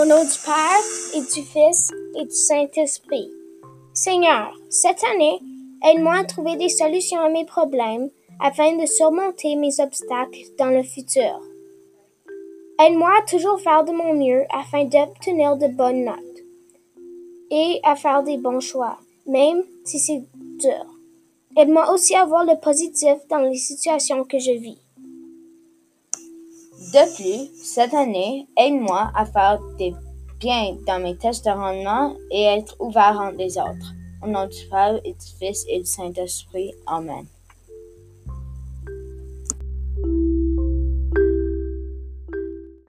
Au nom du Père et du Fils et du Saint-Esprit. Seigneur, cette année, aide-moi à trouver des solutions à mes problèmes afin de surmonter mes obstacles dans le futur. Aide-moi à toujours faire de mon mieux afin d'obtenir de bonnes notes et à faire des bons choix, même si c'est dur. Aide-moi aussi à voir le positif dans les situations que je vis. De plus, cette année, aide-moi à faire des bien dans mes tests de rendement et être ouvert entre les autres. Au nom du Père et du Fils et du Saint-Esprit. Amen.